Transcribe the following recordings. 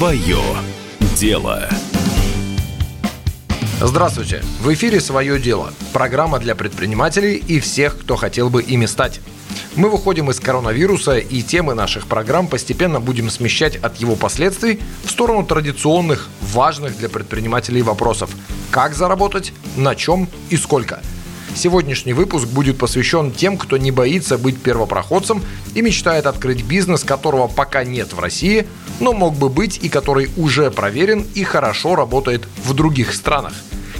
Свое дело. Здравствуйте! В эфире «Свое дело» – программа для предпринимателей и всех, кто хотел бы ими стать. Мы выходим из коронавируса и темы наших программ постепенно будем смещать от его последствий в сторону традиционных, важных для предпринимателей вопросов. Как заработать, на чем и сколько – Сегодняшний выпуск будет посвящен тем, кто не боится быть первопроходцем и мечтает открыть бизнес, которого пока нет в России, но мог бы быть и который уже проверен и хорошо работает в других странах.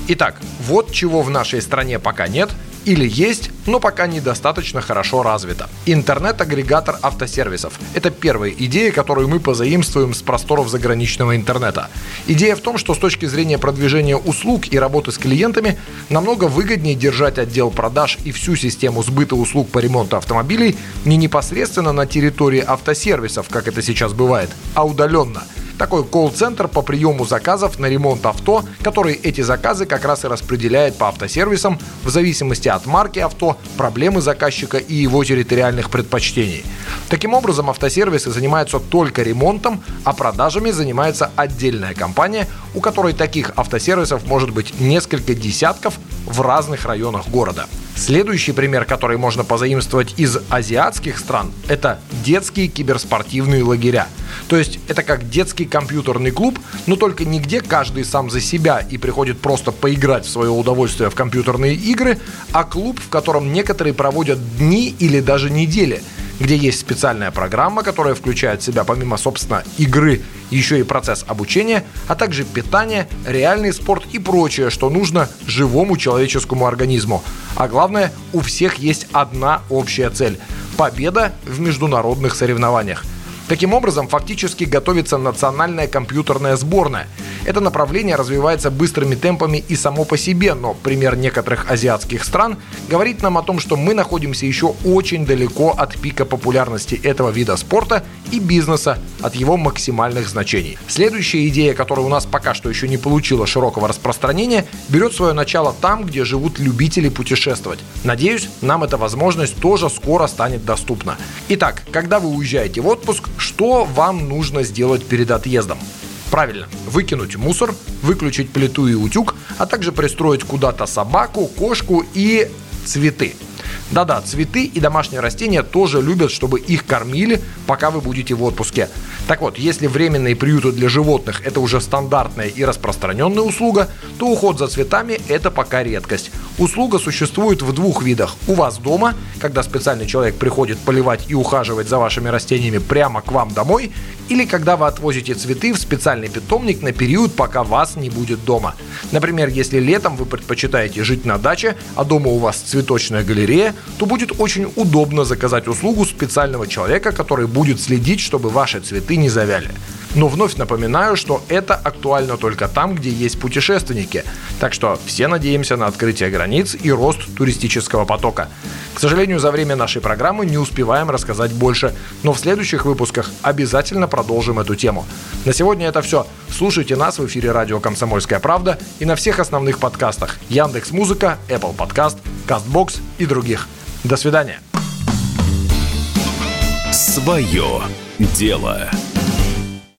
Итак, вот чего в нашей стране пока нет – или есть, но пока недостаточно хорошо развито. Интернет-агрегатор автосервисов – это первая идея, которую мы позаимствуем с просторов заграничного интернета. Идея в том, что с точки зрения продвижения услуг и работы с клиентами намного выгоднее держать отдел продаж и всю систему сбыта услуг по ремонту автомобилей не непосредственно на территории автосервисов, как это сейчас бывает, а удаленно – такой колл-центр по приему заказов на ремонт авто, который эти заказы как раз и распределяет по автосервисам в зависимости от марки авто, проблемы заказчика и его территориальных предпочтений. Таким образом, автосервисы занимаются только ремонтом, а продажами занимается отдельная компания, у которой таких автосервисов может быть несколько десятков в разных районах города. Следующий пример, который можно позаимствовать из азиатских стран, это детские киберспортивные лагеря. То есть это как детский компьютерный клуб, но только не где каждый сам за себя и приходит просто поиграть в свое удовольствие в компьютерные игры, а клуб, в котором некоторые проводят дни или даже недели – где есть специальная программа, которая включает в себя помимо, собственно, игры, еще и процесс обучения, а также питание, реальный спорт и прочее, что нужно живому человеческому организму. А главное, у всех есть одна общая цель – победа в международных соревнованиях – Таким образом, фактически готовится национальная компьютерная сборная. Это направление развивается быстрыми темпами и само по себе, но пример некоторых азиатских стран говорит нам о том, что мы находимся еще очень далеко от пика популярности этого вида спорта и бизнеса, от его максимальных значений. Следующая идея, которая у нас пока что еще не получила широкого распространения, берет свое начало там, где живут любители путешествовать. Надеюсь, нам эта возможность тоже скоро станет доступна. Итак, когда вы уезжаете в отпуск, что вам нужно сделать перед отъездом? Правильно, выкинуть мусор, выключить плиту и утюг, а также пристроить куда-то собаку, кошку и цветы. Да-да, цветы и домашние растения тоже любят, чтобы их кормили, пока вы будете в отпуске. Так вот, если временные приюты для животных это уже стандартная и распространенная услуга, то уход за цветами это пока редкость. Услуга существует в двух видах. У вас дома, когда специальный человек приходит поливать и ухаживать за вашими растениями прямо к вам домой, или когда вы отвозите цветы в специальный питомник на период, пока вас не будет дома. Например, если летом вы предпочитаете жить на даче, а дома у вас цветочная галерея, то будет очень удобно заказать услугу специального человека, который будет следить, чтобы ваши цветы не завяли. Но вновь напоминаю, что это актуально только там, где есть путешественники. Так что все надеемся на открытие границ и рост туристического потока. К сожалению, за время нашей программы не успеваем рассказать больше, но в следующих выпусках обязательно продолжим эту тему. На сегодня это все. Слушайте нас в эфире радио «Комсомольская правда» и на всех основных подкастах Яндекс Музыка, Apple Podcast, CastBox и других. До свидания. Свое дело.